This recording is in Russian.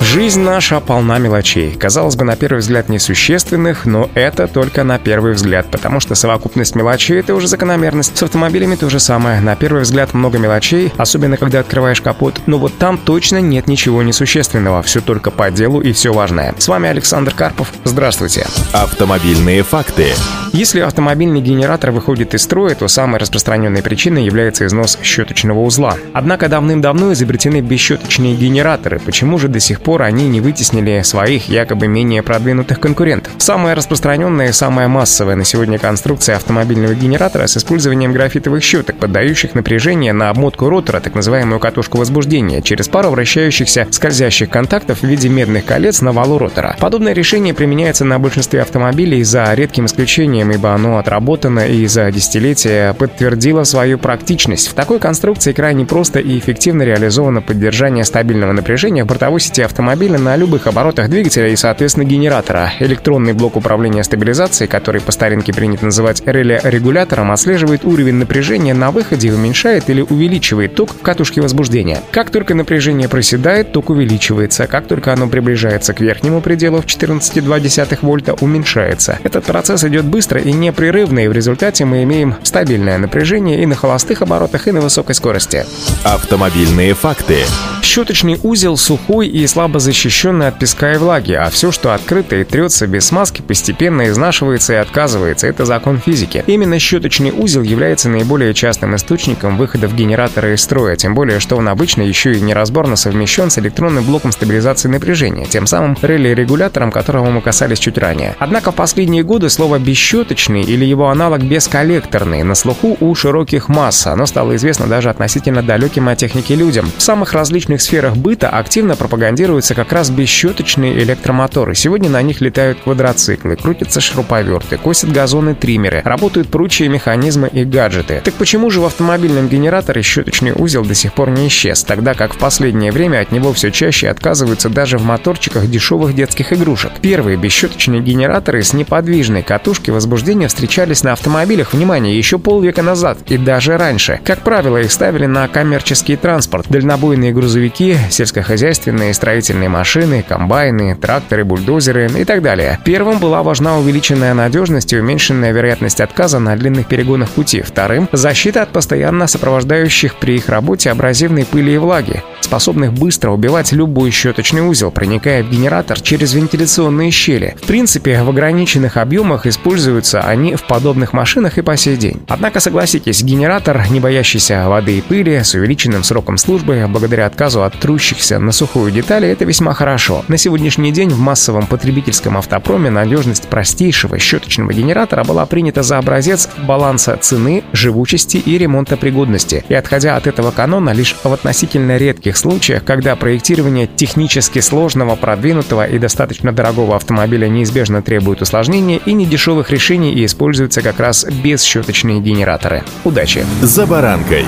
Жизнь наша полна мелочей. Казалось бы, на первый взгляд несущественных, но это только на первый взгляд, потому что совокупность мелочей — это уже закономерность. С автомобилями то же самое. На первый взгляд много мелочей, особенно когда открываешь капот, но вот там точно нет ничего несущественного. Все только по делу и все важное. С вами Александр Карпов. Здравствуйте. Автомобильные факты. Если автомобильный генератор выходит из строя, то самой распространенной причиной является износ щеточного узла. Однако давным-давно изобретены бесщеточные генераторы. Почему же до сих пор они не вытеснили своих якобы менее продвинутых конкурентов? Самая распространенная и самая массовая на сегодня конструкция автомобильного генератора с использованием графитовых щеток, поддающих напряжение на обмотку ротора, так называемую катушку возбуждения, через пару вращающихся скользящих контактов в виде медных колец на валу ротора. Подобное решение применяется на большинстве автомобилей за редким исключением временем, ибо оно отработано и за десятилетия подтвердило свою практичность. В такой конструкции крайне просто и эффективно реализовано поддержание стабильного напряжения в бортовой сети автомобиля на любых оборотах двигателя и, соответственно, генератора. Электронный блок управления стабилизацией, который по старинке принято называть реле-регулятором, отслеживает уровень напряжения на выходе и уменьшает или увеличивает ток в катушке возбуждения. Как только напряжение проседает, ток увеличивается. Как только оно приближается к верхнему пределу в 14,2 вольта, уменьшается. Этот процесс идет быстро быстро и непрерывно, и в результате мы имеем стабильное напряжение и на холостых оборотах, и на высокой скорости. Автомобильные факты. Щеточный узел сухой и слабо защищенный от песка и влаги, а все, что открыто и трется без смазки, постепенно изнашивается и отказывается. Это закон физики. Именно щеточный узел является наиболее частым источником выхода в генераторы из строя, тем более, что он обычно еще и неразборно совмещен с электронным блоком стабилизации напряжения, тем самым реле-регулятором, которого мы касались чуть ранее. Однако в последние годы слово «бесщеточный» или его аналог «бесколлекторный» на слуху у широких масс. Оно стало известно даже относительно далеким от техники людям. В самых различных различных сферах быта активно пропагандируются как раз бесщеточные электромоторы. Сегодня на них летают квадроциклы, крутятся шуруповерты, косят газоны триммеры, работают прочие механизмы и гаджеты. Так почему же в автомобильном генераторе щеточный узел до сих пор не исчез, тогда как в последнее время от него все чаще отказываются даже в моторчиках дешевых детских игрушек? Первые бесщеточные генераторы с неподвижной катушки возбуждения встречались на автомобилях, внимание, еще полвека назад и даже раньше. Как правило, их ставили на коммерческий транспорт, дальнобойные грузовики грузовики, сельскохозяйственные строительные машины, комбайны, тракторы, бульдозеры и так далее. Первым была важна увеличенная надежность и уменьшенная вероятность отказа на длинных перегонах пути. Вторым – защита от постоянно сопровождающих при их работе абразивной пыли и влаги способных быстро убивать любой щеточный узел, проникая в генератор через вентиляционные щели. В принципе, в ограниченных объемах используются они в подобных машинах и по сей день. Однако, согласитесь, генератор, не боящийся воды и пыли, с увеличенным сроком службы, благодаря отказу от трущихся на сухую детали, это весьма хорошо. На сегодняшний день в массовом потребительском автопроме надежность простейшего щеточного генератора была принята за образец баланса цены, живучести и ремонтопригодности. И отходя от этого канона лишь в относительно редких случаях, когда проектирование технически сложного, продвинутого и достаточно дорогого автомобиля неизбежно требует усложнения и недешевых решений и используются как раз бесщеточные генераторы. Удачи! За баранкой!